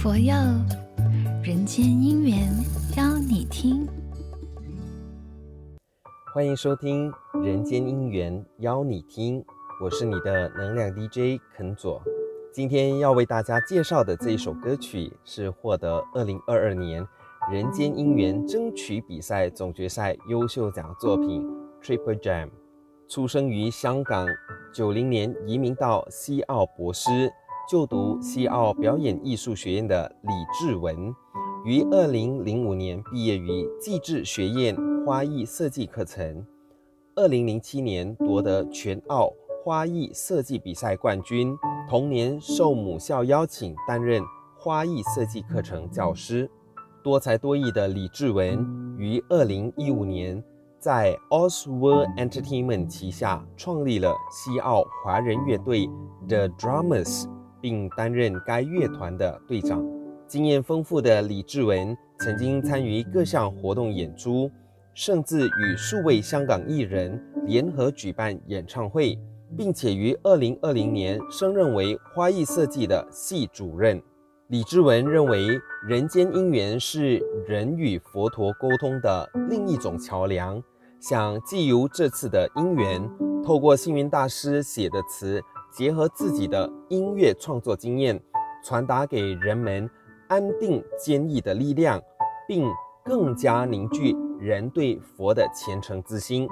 佛佑人间姻缘邀你听，欢迎收听《人间姻缘邀你听》，我是你的能量 DJ 肯佐。今天要为大家介绍的这一首歌曲是获得二零二二年人间姻缘争取比赛总决赛优秀奖作品《Triple Jam》。出生于香港，九零年移民到西澳博斯，就读西澳表演艺术学院的李志文，于二零零五年毕业于技职学院花艺设计课程。二零零七年夺得全澳花艺设计比赛冠军，同年受母校邀请担任花艺设计课程教师。多才多艺的李志文于二零一五年。在 Oswald Entertainment 旗下创立了西澳华人乐队 The Drummers，并担任该乐团的队长。经验丰富的李志文曾经参与各项活动演出，甚至与数位香港艺人联合举办演唱会，并且于2020年升任为花艺设计的系主任。李志文认为，人间姻缘是人与佛陀沟通的另一种桥梁。想借由这次的姻缘，透过星云大师写的词，结合自己的音乐创作经验，传达给人们安定坚毅的力量，并更加凝聚人对佛的虔诚之心。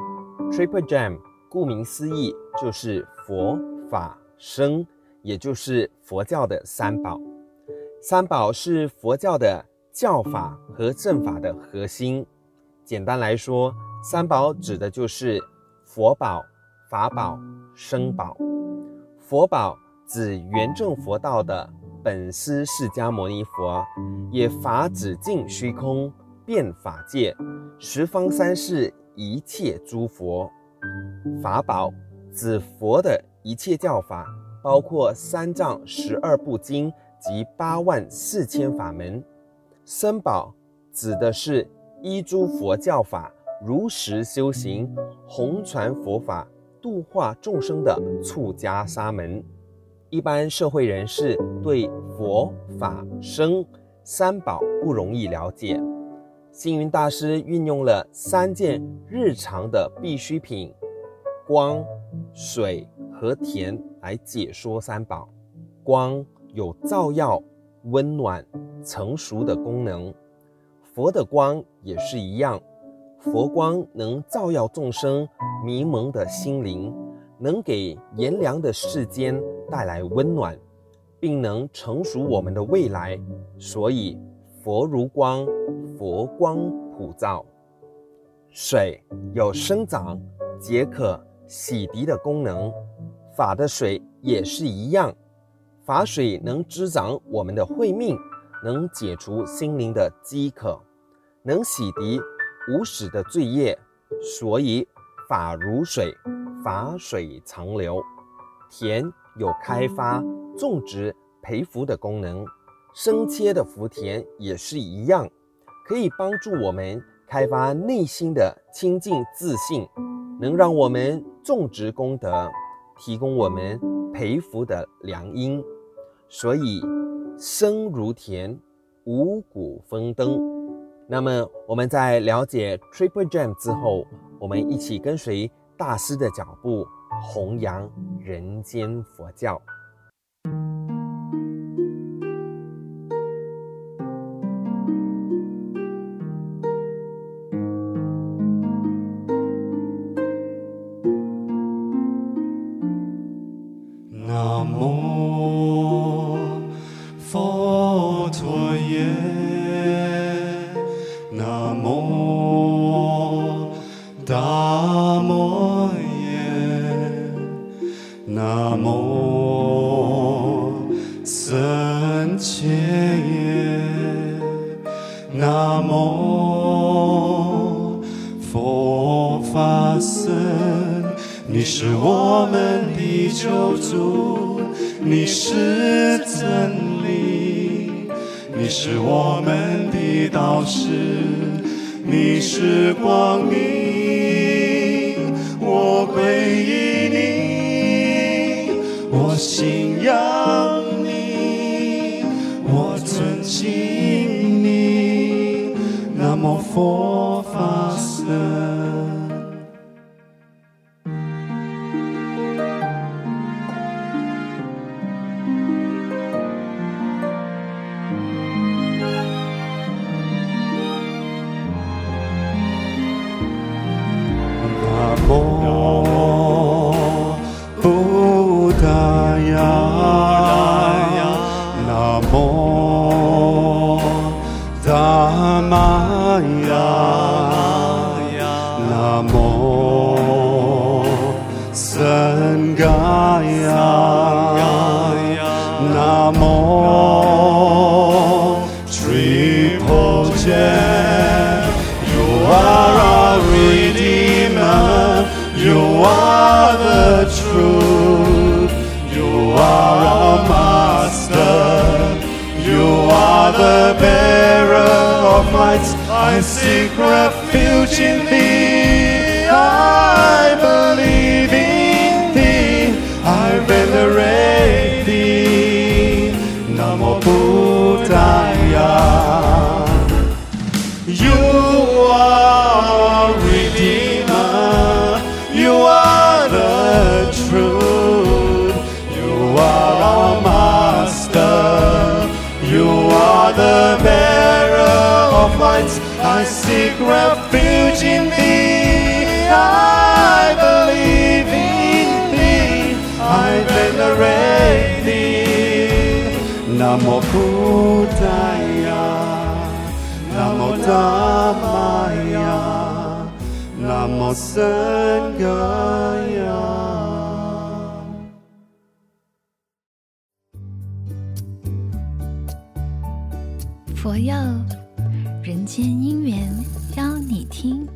Triple Jam，顾名思义，就是佛法僧，也就是佛教的三宝。三宝是佛教的教法和正法的核心。简单来说，三宝指的就是佛宝、法宝、僧宝。佛宝指圆正佛道的本师释迦牟尼佛，也法指尽虚空遍法界，十方三世一切诸佛。法宝指佛的一切教法，包括三藏十二部经及八万四千法门。僧宝指的是依诸佛教法。如实修行，弘传佛法，度化众生的出家沙门。一般社会人士对佛法僧三宝不容易了解，星云大师运用了三件日常的必需品：光、水和田来解说三宝。光有照耀、温暖、成熟的功能，佛的光也是一样。佛光能照耀众生迷蒙的心灵，能给炎凉的世间带来温暖，并能成熟我们的未来。所以，佛如光，佛光普照。水有生长、解渴、洗涤的功能，法的水也是一样。法水能滋长我们的慧命，能解除心灵的饥渴，能洗涤。无始的罪业，所以法如水，法水长流。田有开发、种植、培福的功能，生切的福田也是一样，可以帮助我们开发内心的清净自信，能让我们种植功德，提供我们培福的良因。所以生如田，五谷丰登。那么我们在了解 Triple Gem 之后，我们一起跟随大师的脚步，弘扬人间佛教。森千耶，南无佛法僧你是我们的救主，你是真理，你是我们的导师，你是光明，我皈依你，我信仰，mon. you are a redeemer you are the truth you are master you are the bearer of lights. I seek refuge in thee. I believe in thee, I venerate. You are Redeemer, you are the truth, you are our Master, you are the bearer of lights. I seek refuge. 那么不在呀，那么大海呀，那么深格呀。佛佑，人间姻缘，邀你听。